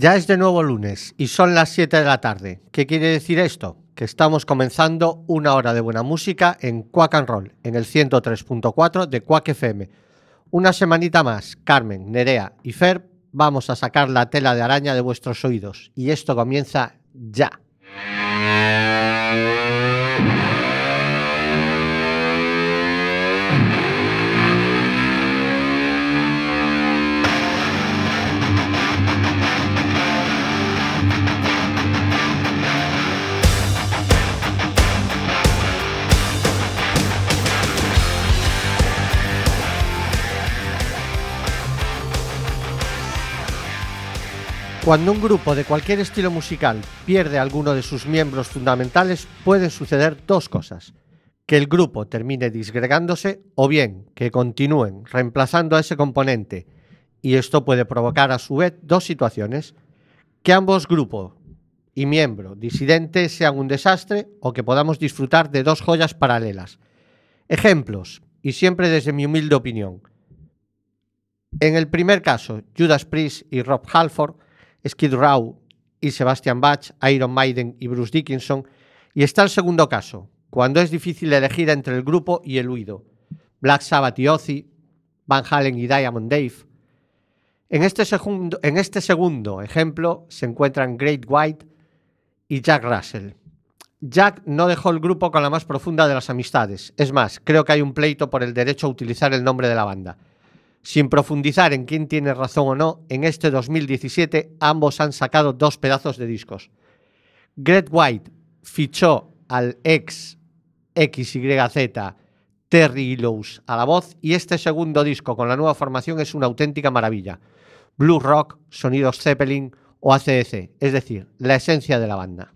Ya es de nuevo lunes y son las 7 de la tarde. ¿Qué quiere decir esto? Que estamos comenzando una hora de buena música en Quack and Roll, en el 103.4 de Quack FM. Una semanita más, Carmen, Nerea y Fer, vamos a sacar la tela de araña de vuestros oídos. Y esto comienza ya. Cuando un grupo de cualquier estilo musical pierde alguno de sus miembros fundamentales, pueden suceder dos cosas. Que el grupo termine disgregándose o bien que continúen reemplazando a ese componente. Y esto puede provocar a su vez dos situaciones. Que ambos grupos y miembro disidente sean un desastre o que podamos disfrutar de dos joyas paralelas. Ejemplos, y siempre desde mi humilde opinión. En el primer caso, Judas Priest y Rob Halford Skid Row y Sebastian Bach, Iron Maiden y Bruce Dickinson. Y está el segundo caso, cuando es difícil elegir entre el grupo y el huido. Black Sabbath y Ozzy, Van Halen y Diamond Dave. En este, segundo, en este segundo ejemplo se encuentran Great White y Jack Russell. Jack no dejó el grupo con la más profunda de las amistades. Es más, creo que hay un pleito por el derecho a utilizar el nombre de la banda. Sin profundizar en quién tiene razón o no, en este 2017 ambos han sacado dos pedazos de discos. Greg White fichó al ex XYZ Terry Lowe's a la voz y este segundo disco con la nueva formación es una auténtica maravilla. Blue Rock, sonidos Zeppelin o ACDC, es decir, la esencia de la banda.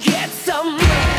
get some.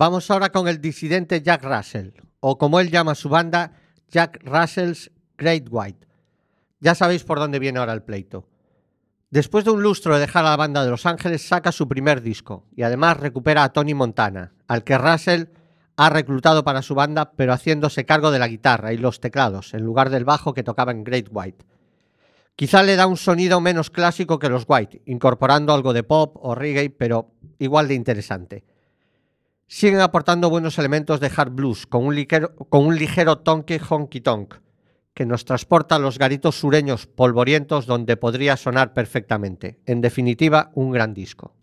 Vamos ahora con el disidente Jack Russell, o como él llama a su banda, Jack Russell's Great White. Ya sabéis por dónde viene ahora el pleito. Después de un lustro de dejar a la banda de Los Ángeles, saca su primer disco y además recupera a Tony Montana, al que Russell ha reclutado para su banda, pero haciéndose cargo de la guitarra y los teclados, en lugar del bajo que tocaba en Great White. Quizá le da un sonido menos clásico que los White, incorporando algo de pop o reggae, pero igual de interesante. Siguen aportando buenos elementos de hard blues, con un ligero, con un ligero tonque honky tonk, que nos transporta a los garitos sureños polvorientos donde podría sonar perfectamente. En definitiva, un gran disco.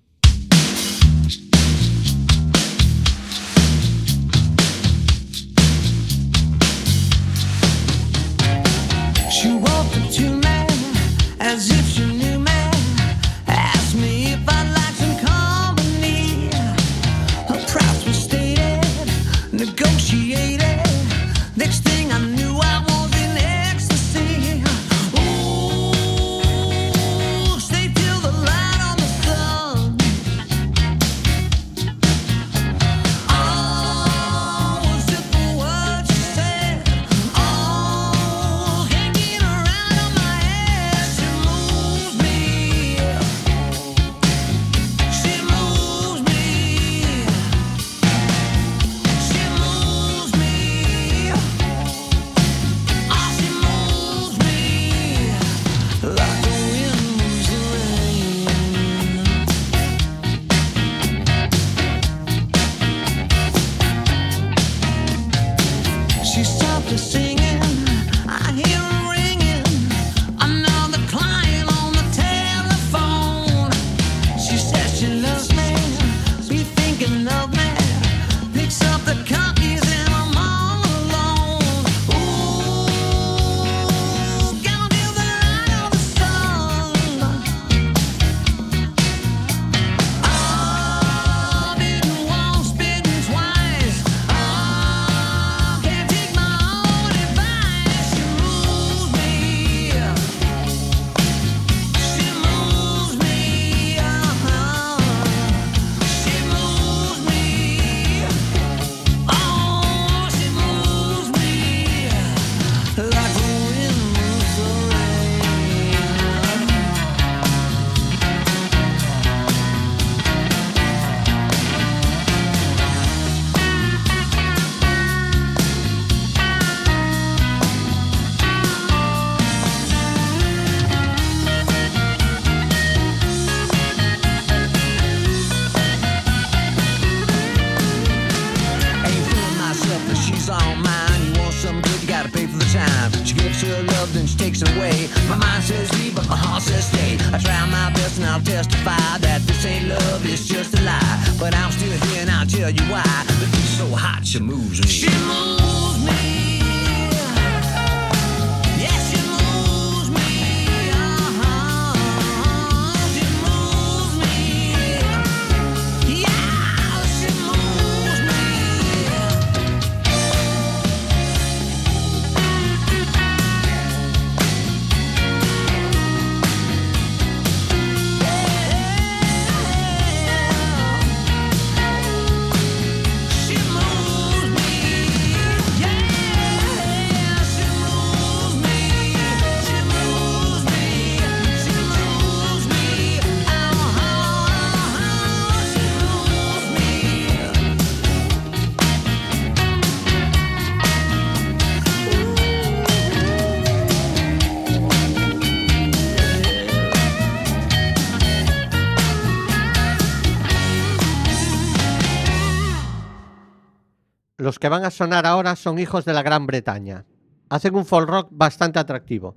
Los que van a sonar ahora son hijos de la Gran Bretaña. Hacen un folk rock bastante atractivo.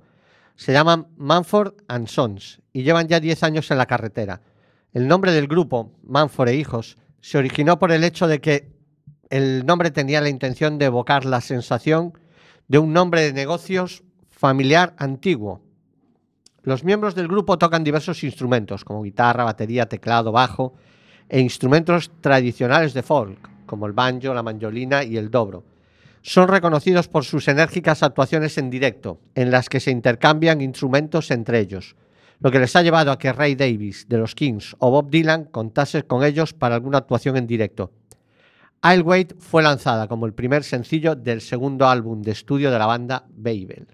Se llaman Manford and Sons y llevan ya 10 años en la carretera. El nombre del grupo, Manford e Hijos, se originó por el hecho de que el nombre tenía la intención de evocar la sensación de un nombre de negocios familiar antiguo. Los miembros del grupo tocan diversos instrumentos, como guitarra, batería, teclado, bajo, e instrumentos tradicionales de folk, como el banjo, la mandolina y el dobro. Son reconocidos por sus enérgicas actuaciones en directo, en las que se intercambian instrumentos entre ellos, lo que les ha llevado a que Ray Davis de los Kings o Bob Dylan contase con ellos para alguna actuación en directo. I'll Wait fue lanzada como el primer sencillo del segundo álbum de estudio de la banda Babel.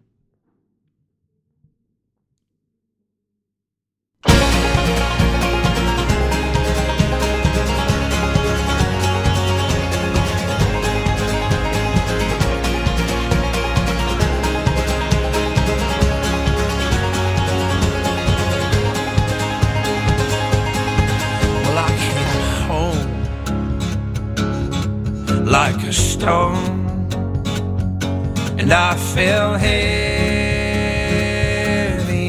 Like a stone, and I fell heavy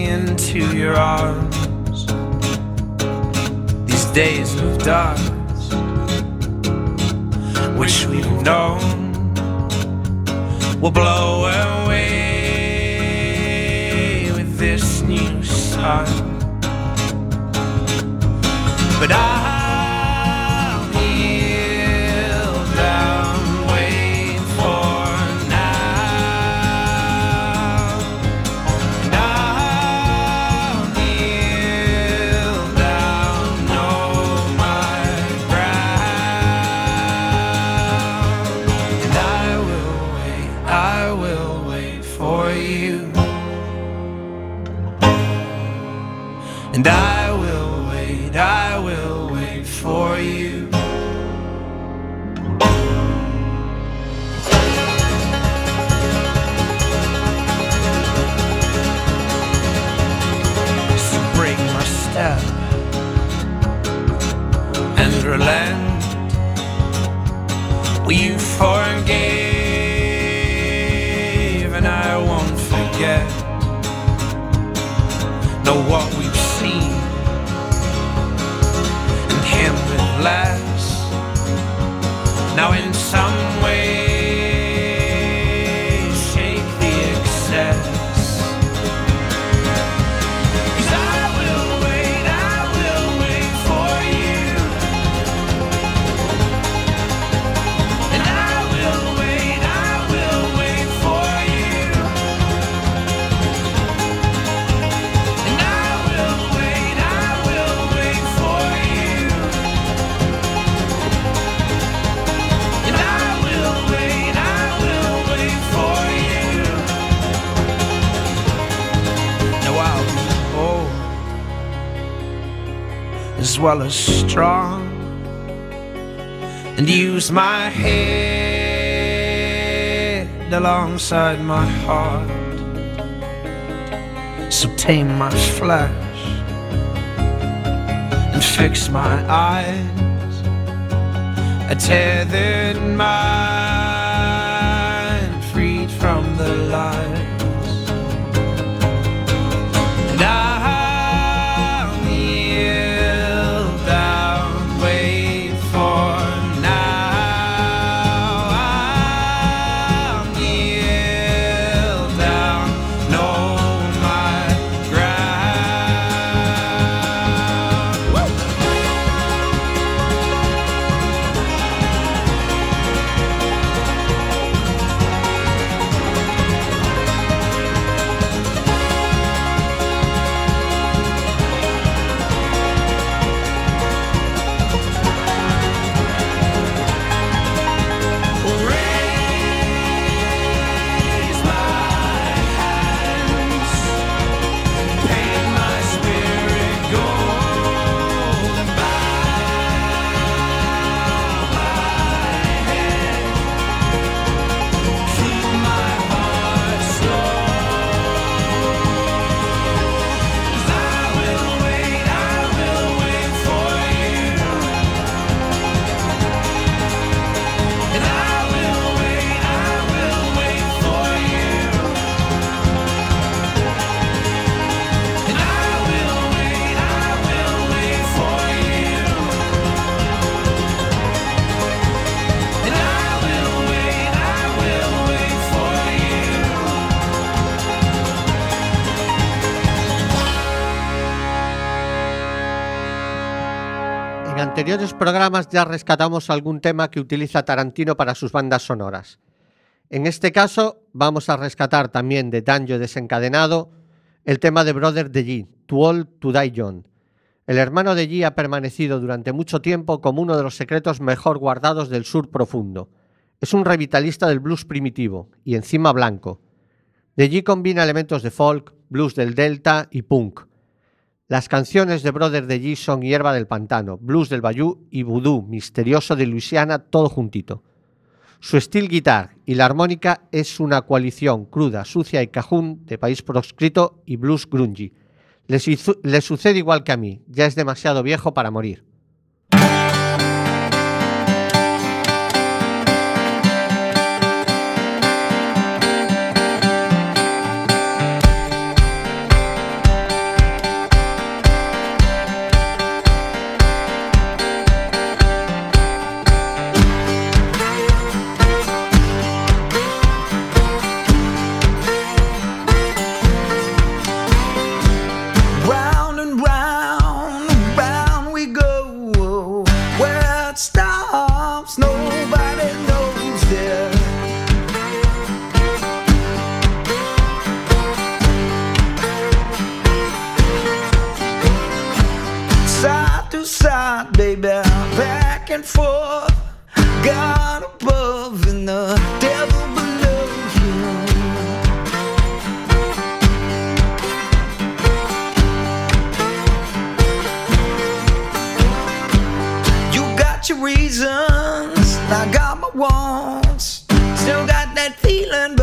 into your arms. These days of dust, which we've known, will blow away with this new sun. But I'll well as strong and use my head alongside my heart. So tame my flesh and fix my eyes. A tethered mind En anteriores programas ya rescatamos algún tema que utiliza Tarantino para sus bandas sonoras. En este caso, vamos a rescatar también de Danjo desencadenado el tema de Brother de G, Too Old to Die Young. El hermano de G ha permanecido durante mucho tiempo como uno de los secretos mejor guardados del sur profundo. Es un revitalista del blues primitivo y encima blanco. De G combina elementos de folk, blues del delta y punk. Las canciones de Brother de G son Hierba del Pantano, Blues del Bayou y Voodoo, misterioso de Luisiana, todo juntito. Su steel guitar y la armónica es una coalición cruda, sucia y cajún de país proscrito y blues grungy. Le, le sucede igual que a mí, ya es demasiado viejo para morir. Your reasons, I got my wants. Still got that feeling,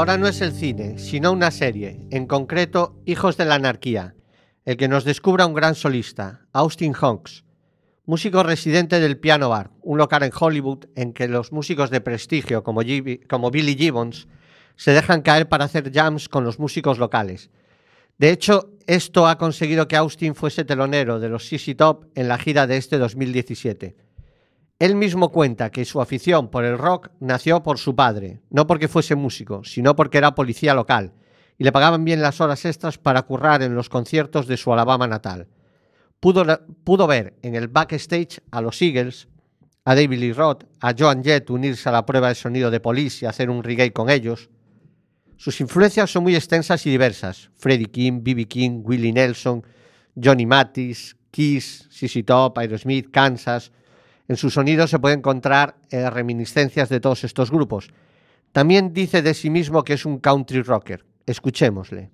Ahora no es el cine, sino una serie, en concreto Hijos de la Anarquía, el que nos descubra un gran solista, Austin Hawks, músico residente del Piano Bar, un local en Hollywood en que los músicos de prestigio como Billy Gibbons se dejan caer para hacer jams con los músicos locales. De hecho, esto ha conseguido que Austin fuese telonero de los CC Top en la gira de este 2017. Él mismo cuenta que su afición por el rock nació por su padre, no porque fuese músico, sino porque era policía local y le pagaban bien las horas extras para currar en los conciertos de su Alabama natal. Pudo, ver en el backstage a los Eagles, a David Lee Roth, a Joan Jett unirse a la prueba de sonido de Police y hacer un reggae con ellos. Sus influencias son muy extensas y diversas. Freddie King, B.B. King, Willie Nelson, Johnny Mattis, Kiss, Sissy Top, Aerosmith, Kansas, en su sonido se puede encontrar eh, reminiscencias de todos estos grupos. También dice de sí mismo que es un country rocker. Escuchémosle.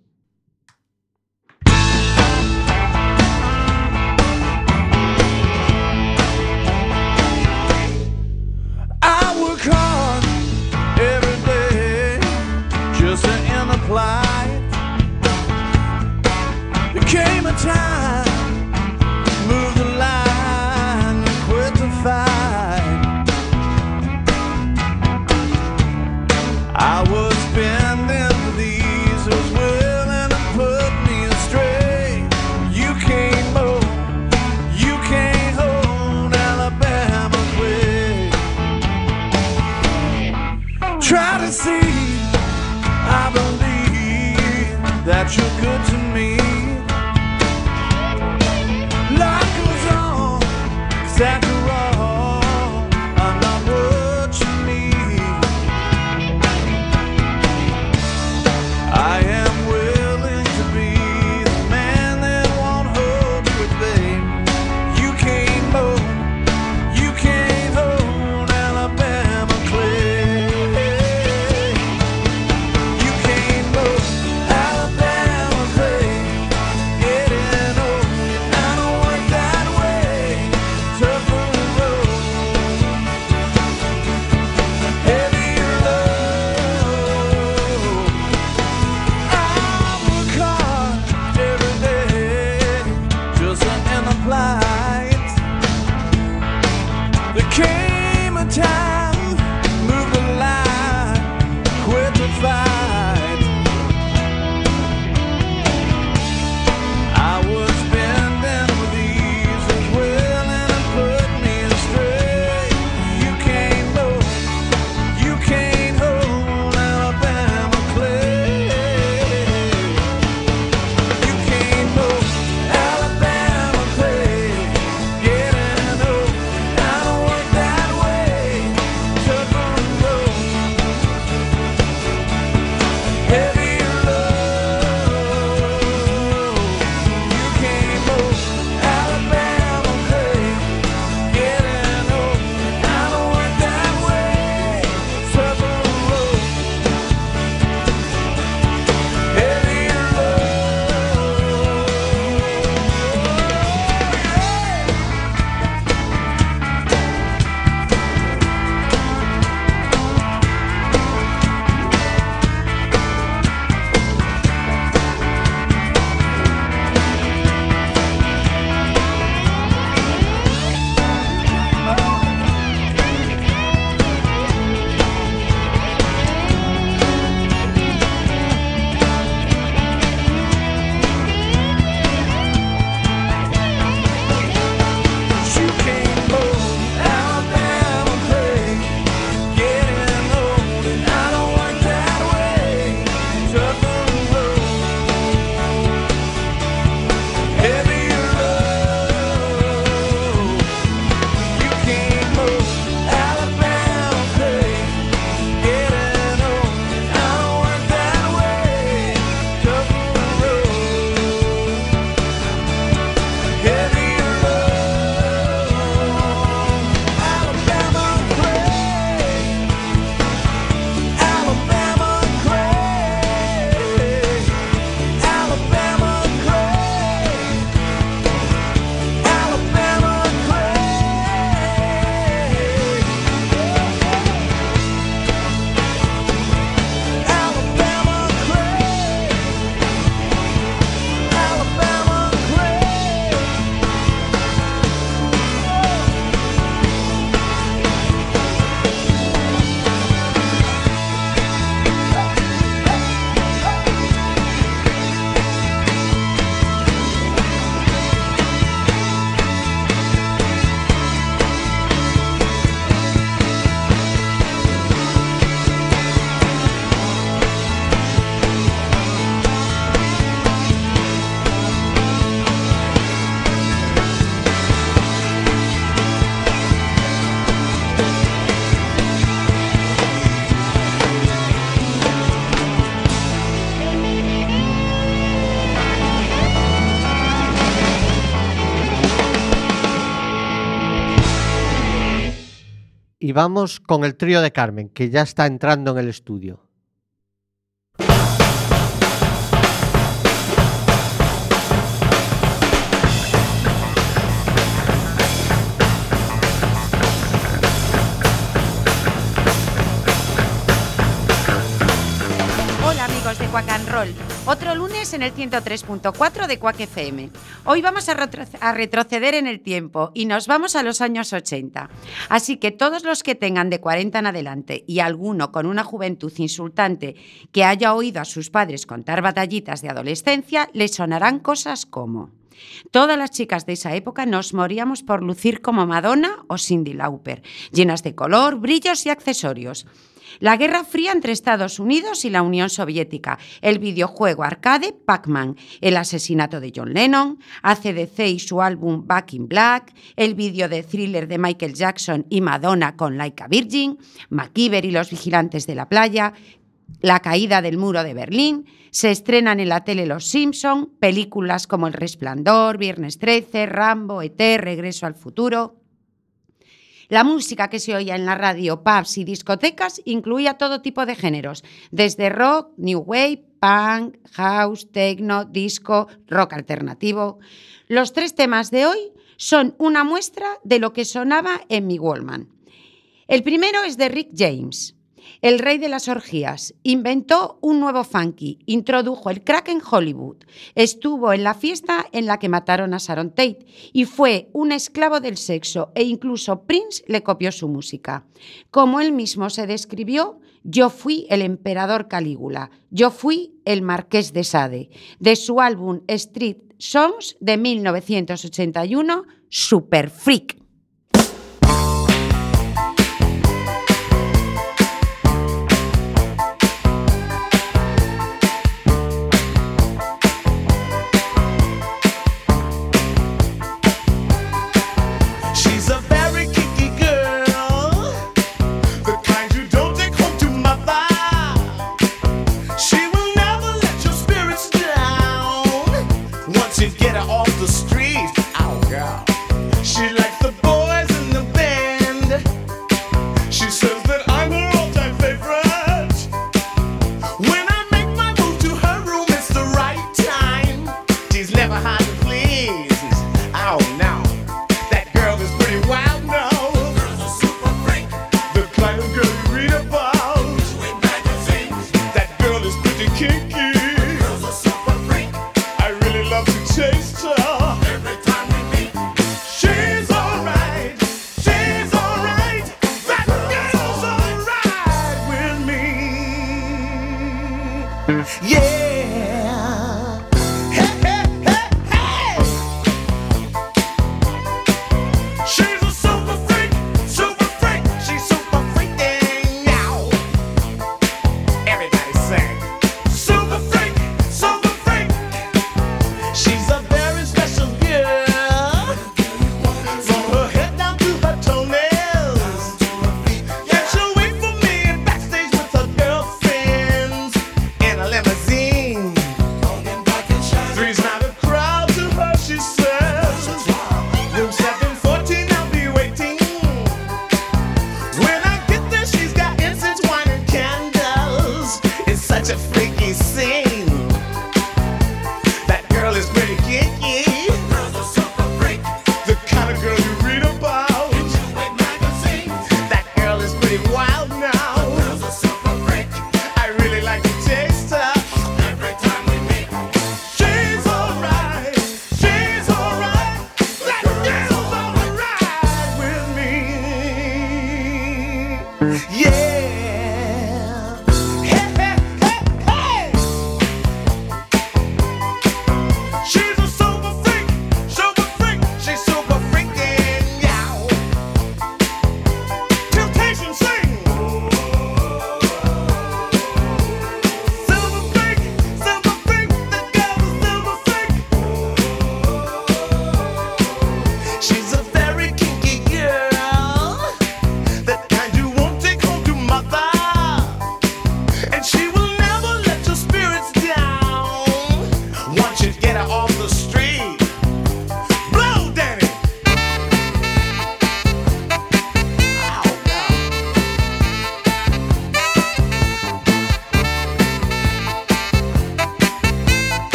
time vamos con el trío de Carmen, que ya está entrando en el estudio. And Roll. Otro lunes en el 103.4 de Quack FM. Hoy vamos a, retro- a retroceder en el tiempo y nos vamos a los años 80. Así que todos los que tengan de 40 en adelante y alguno con una juventud insultante que haya oído a sus padres contar batallitas de adolescencia, les sonarán cosas como... Todas las chicas de esa época nos moríamos por lucir como Madonna o Cindy Lauper, llenas de color, brillos y accesorios. La Guerra Fría entre Estados Unidos y la Unión Soviética, el videojuego arcade Pac-Man, el asesinato de John Lennon, ACDC y su álbum Back in Black, el vídeo de thriller de Michael Jackson y Madonna con Like a Virgin, MacGyver y los vigilantes de la playa, la caída del muro de Berlín, se estrenan en la tele Los Simpson, películas como El Resplandor, Viernes 13, Rambo, ET, Regreso al futuro. La música que se oía en la radio, pubs y discotecas incluía todo tipo de géneros, desde rock, new wave, punk, house, techno, disco, rock alternativo. Los tres temas de hoy son una muestra de lo que sonaba en mi Wallman. El primero es de Rick James. El rey de las orgías inventó un nuevo funky, introdujo el crack en Hollywood, estuvo en la fiesta en la que mataron a Sharon Tate y fue un esclavo del sexo e incluso Prince le copió su música. Como él mismo se describió, yo fui el emperador Calígula, yo fui el marqués de Sade, de su álbum Street Songs de 1981, Super Freak.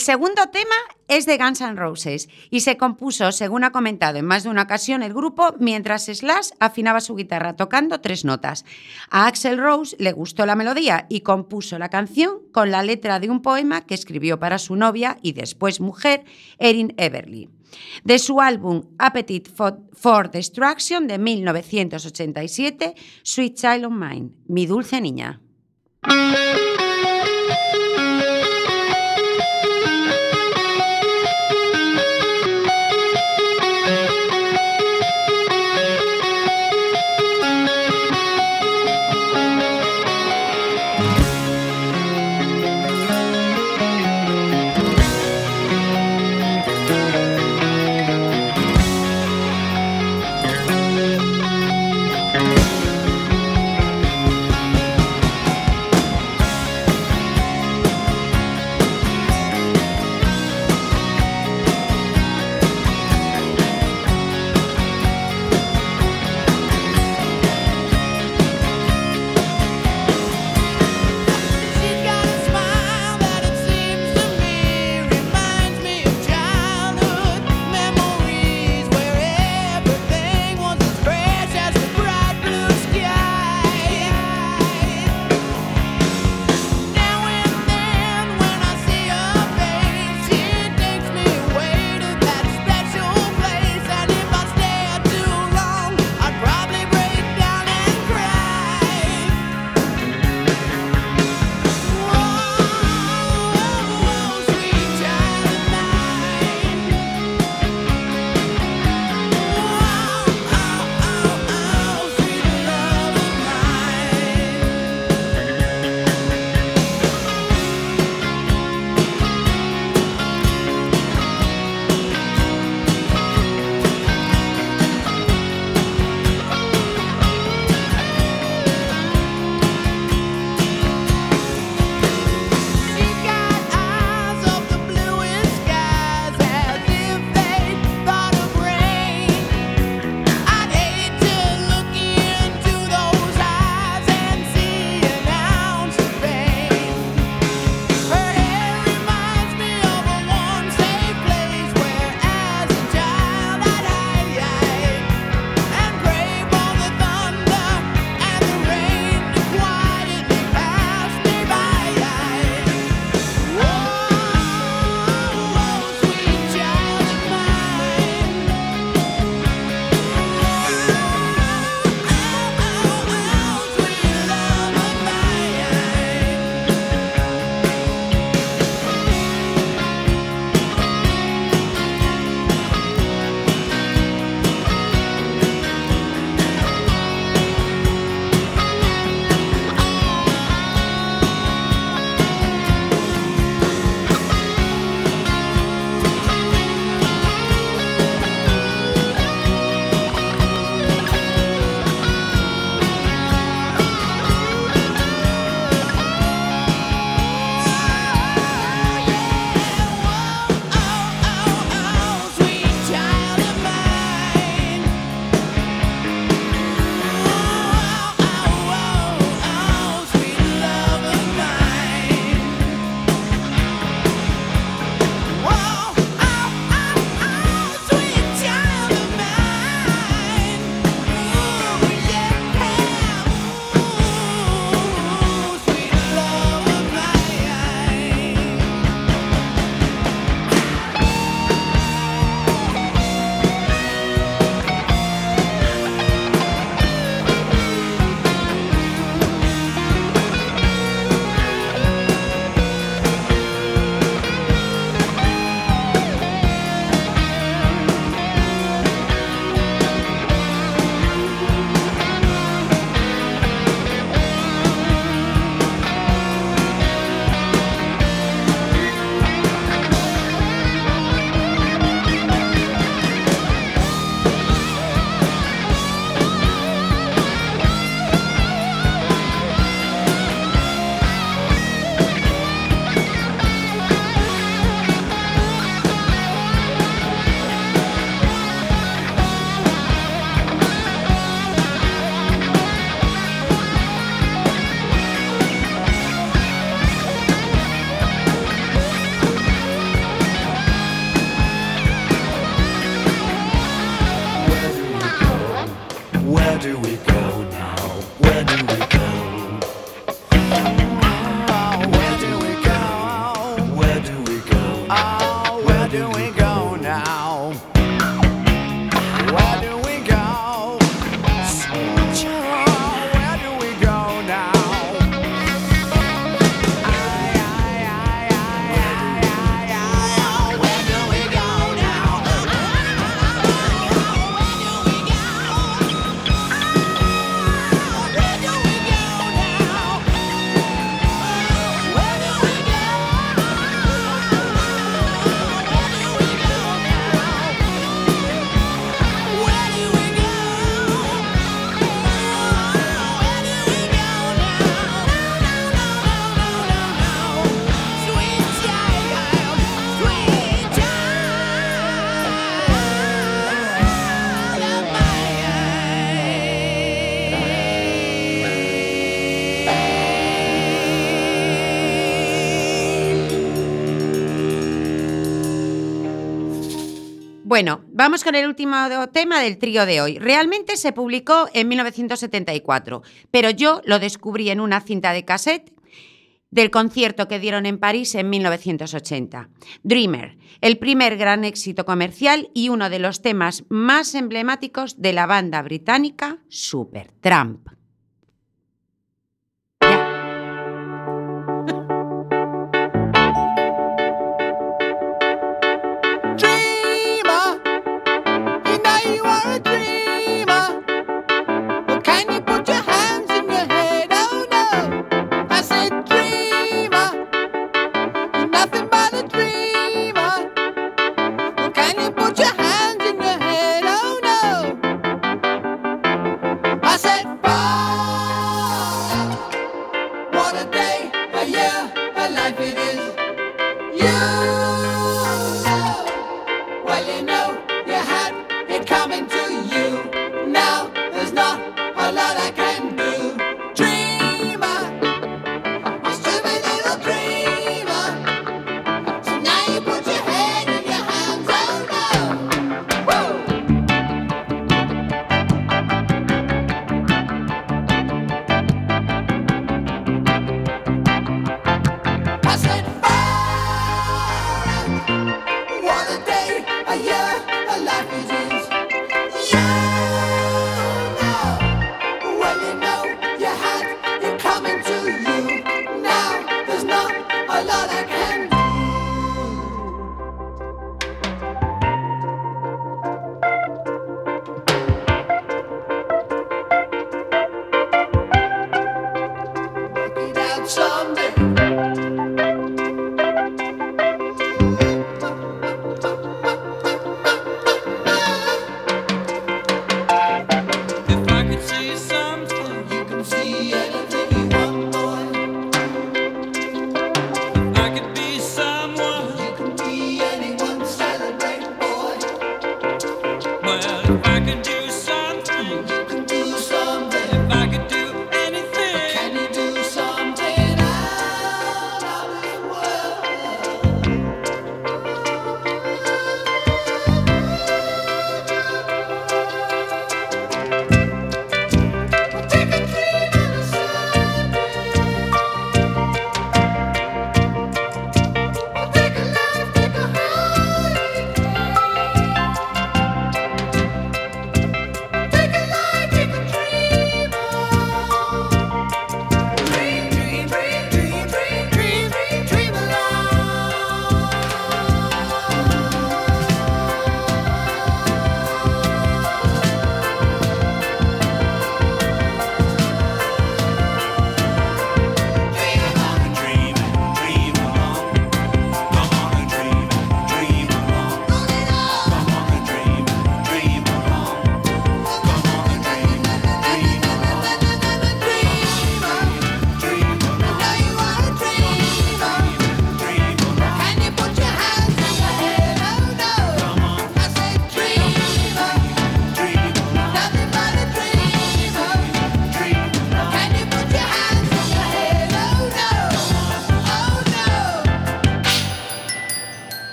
El segundo tema es de Guns N' Roses y se compuso, según ha comentado en más de una ocasión el grupo, mientras Slash afinaba su guitarra tocando tres notas. A Axel Rose le gustó la melodía y compuso la canción con la letra de un poema que escribió para su novia y después mujer, Erin Everly. De su álbum Appetite for, Destruction de 1987, Sweet Child of Mine, Mi dulce niña. Bueno, vamos con el último tema del trío de hoy. Realmente se publicó en 1974, pero yo lo descubrí en una cinta de cassette del concierto que dieron en París en 1980. Dreamer, el primer gran éxito comercial y uno de los temas más emblemáticos de la banda británica Supertramp.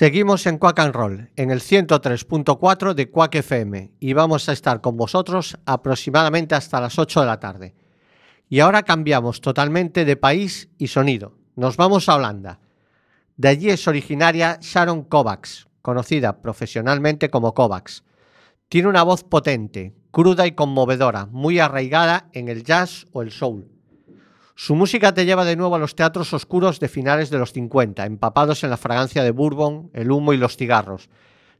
Seguimos en Quack and Roll, en el 103.4 de Quack FM, y vamos a estar con vosotros aproximadamente hasta las 8 de la tarde. Y ahora cambiamos totalmente de país y sonido. Nos vamos a Holanda. De allí es originaria Sharon Kovacs, conocida profesionalmente como Kovacs. Tiene una voz potente, cruda y conmovedora, muy arraigada en el jazz o el soul. Su música te lleva de nuevo a los teatros oscuros de finales de los 50, empapados en la fragancia de bourbon, el humo y los cigarros.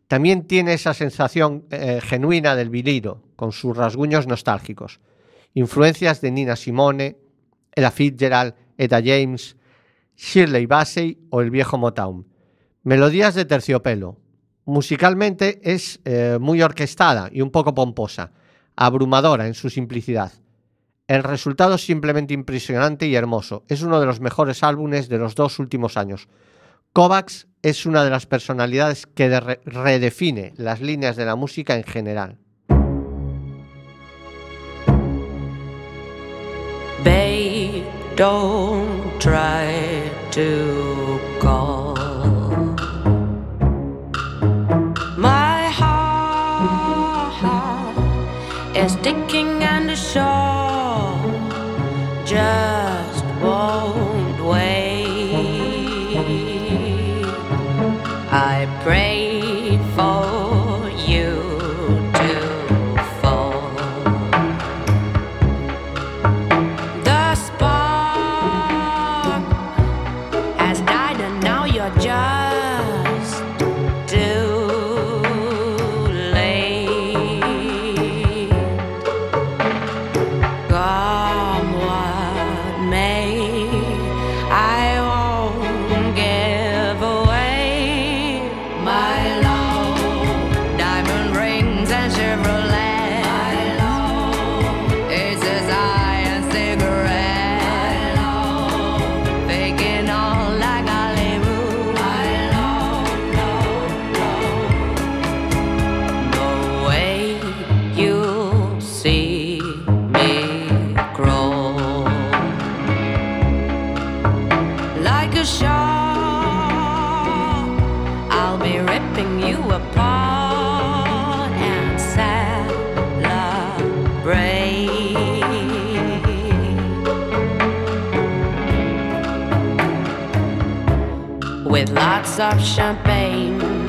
También tiene esa sensación eh, genuina del vinilo, con sus rasguños nostálgicos. Influencias de Nina Simone, Ella Fitzgerald, Etta James, Shirley Bassey o el viejo Motown. Melodías de terciopelo. Musicalmente es eh, muy orquestada y un poco pomposa, abrumadora en su simplicidad. El resultado es simplemente impresionante y hermoso. Es uno de los mejores álbumes de los dos últimos años. Kovacs es una de las personalidades que de- re- redefine las líneas de la música en general. Babe, don't try to call. My heart is ticking and the shore just with lots of champagne.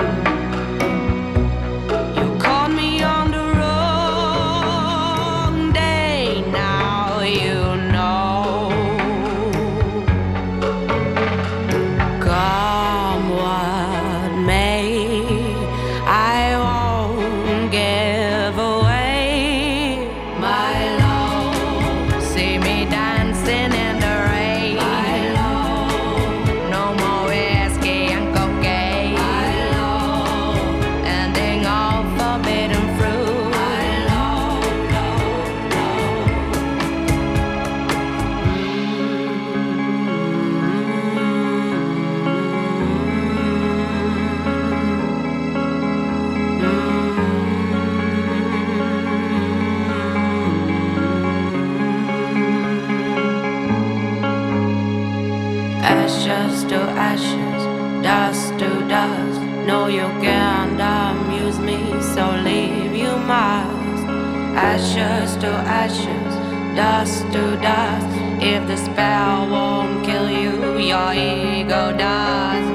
Dust to dust. If the spell won't kill you, your ego does.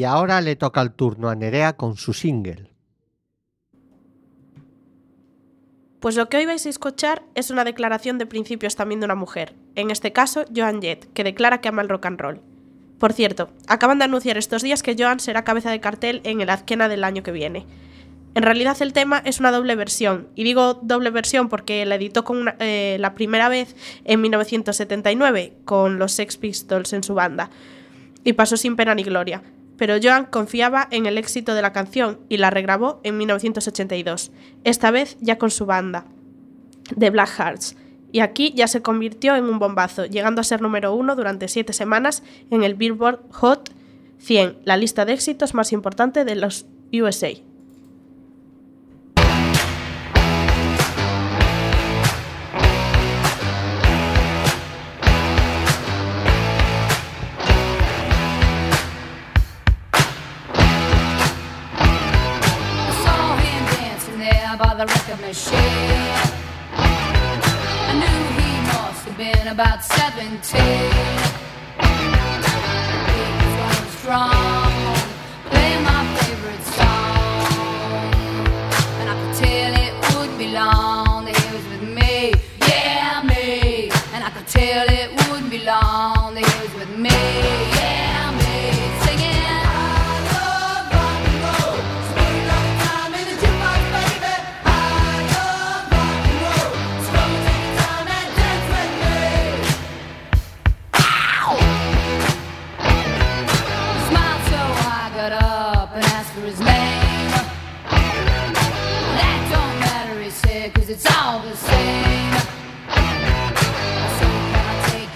Y ahora le toca el turno a Nerea con su single. Pues lo que hoy vais a escuchar es una declaración de principios también de una mujer, en este caso Joan Jett, que declara que ama el rock and roll. Por cierto, acaban de anunciar estos días que Joan será cabeza de cartel en el Azkena del año que viene. En realidad el tema es una doble versión, y digo doble versión porque la editó con eh, la primera vez en 1979 con los Sex Pistols en su banda, y pasó sin pena ni gloria pero Joan confiaba en el éxito de la canción y la regrabó en 1982, esta vez ya con su banda, The Black Hearts, y aquí ya se convirtió en un bombazo, llegando a ser número uno durante siete semanas en el Billboard Hot 100, la lista de éxitos más importante de los USA. about 17.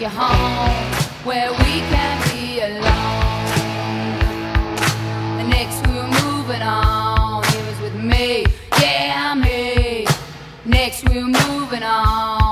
you home where we can be alone. The next we were moving on, he was with me, yeah, me. Next we were moving on.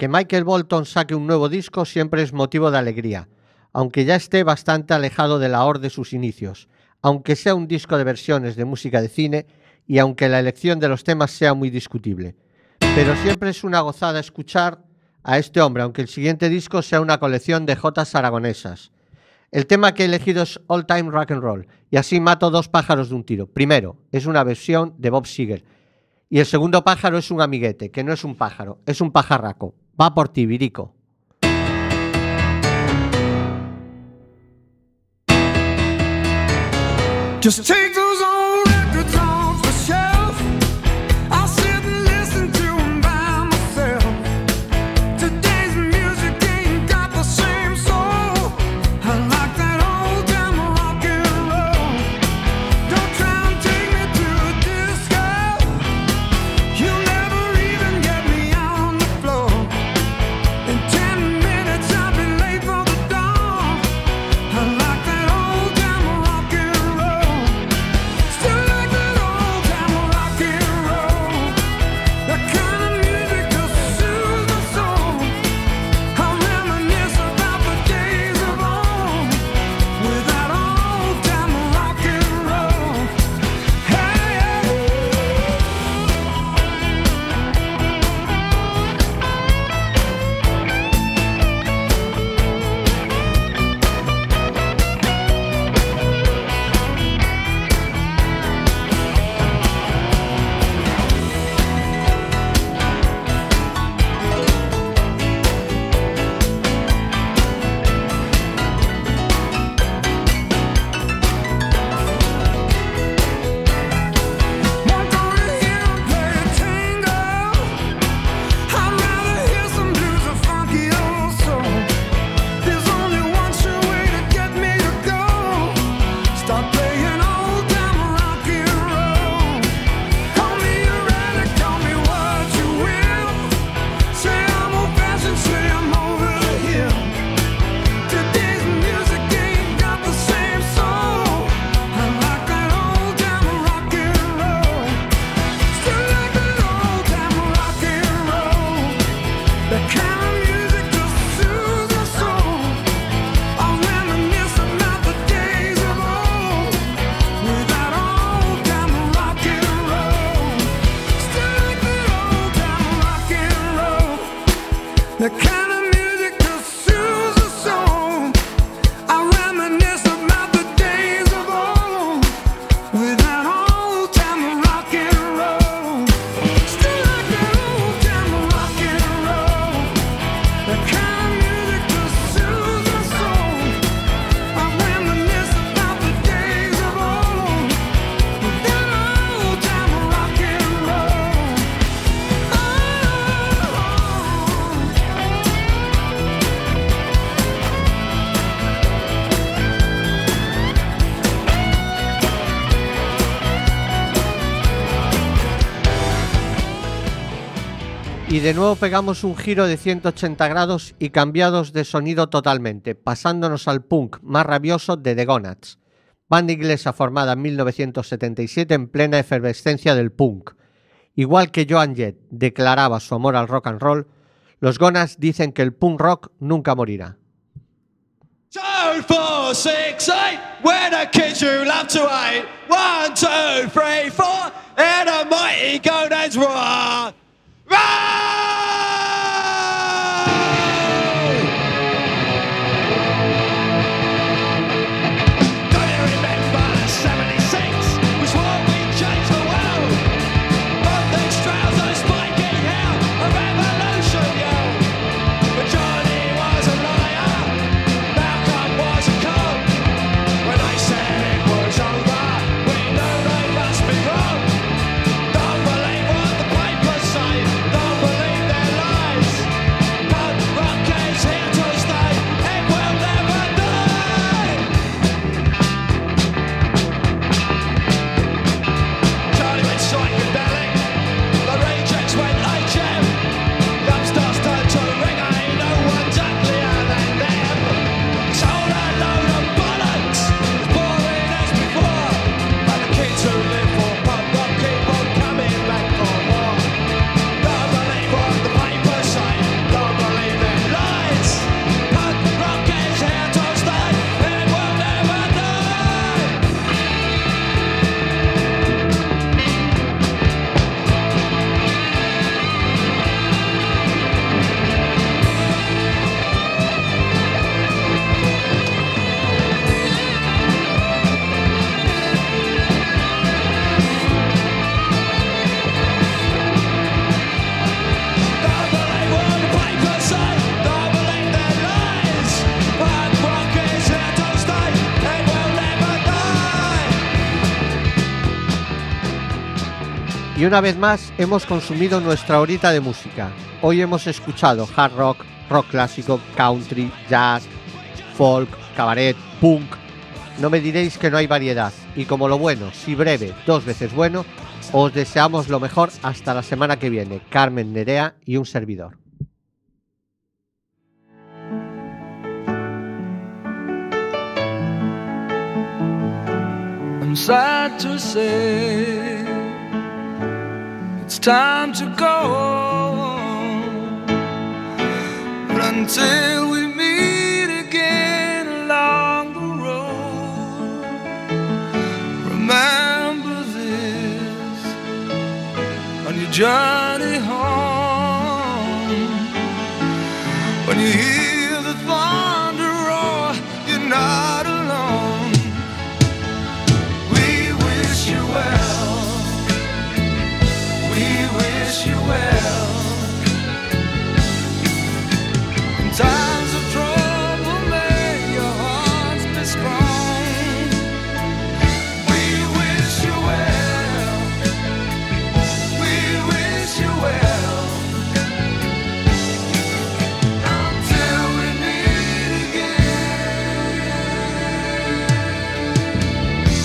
Que Michael Bolton saque un nuevo disco siempre es motivo de alegría, aunque ya esté bastante alejado de la de sus inicios, aunque sea un disco de versiones de música de cine y aunque la elección de los temas sea muy discutible. Pero siempre es una gozada escuchar a este hombre, aunque el siguiente disco sea una colección de jotas aragonesas. El tema que he elegido es All Time Rock and Roll, y así mato dos pájaros de un tiro. Primero, es una versión de Bob Seger, y el segundo pájaro es un amiguete, que no es un pájaro, es un pajarraco. Va por ti, Virico. Just take those Y de nuevo pegamos un giro de 180 grados y cambiados de sonido totalmente, pasándonos al punk más rabioso de The Gonads, banda inglesa formada en 1977 en plena efervescencia del punk. Igual que Joan Jett declaraba su amor al rock and roll, los Gonads dicen que el punk rock nunca morirá. Y una vez más hemos consumido nuestra horita de música. Hoy hemos escuchado hard rock, rock clásico, country, jazz, folk, cabaret, punk. No me diréis que no hay variedad. Y como lo bueno, si breve, dos veces bueno, os deseamos lo mejor hasta la semana que viene. Carmen Nerea y un servidor. It's time to go. But until we meet again along the road, remember this on your journey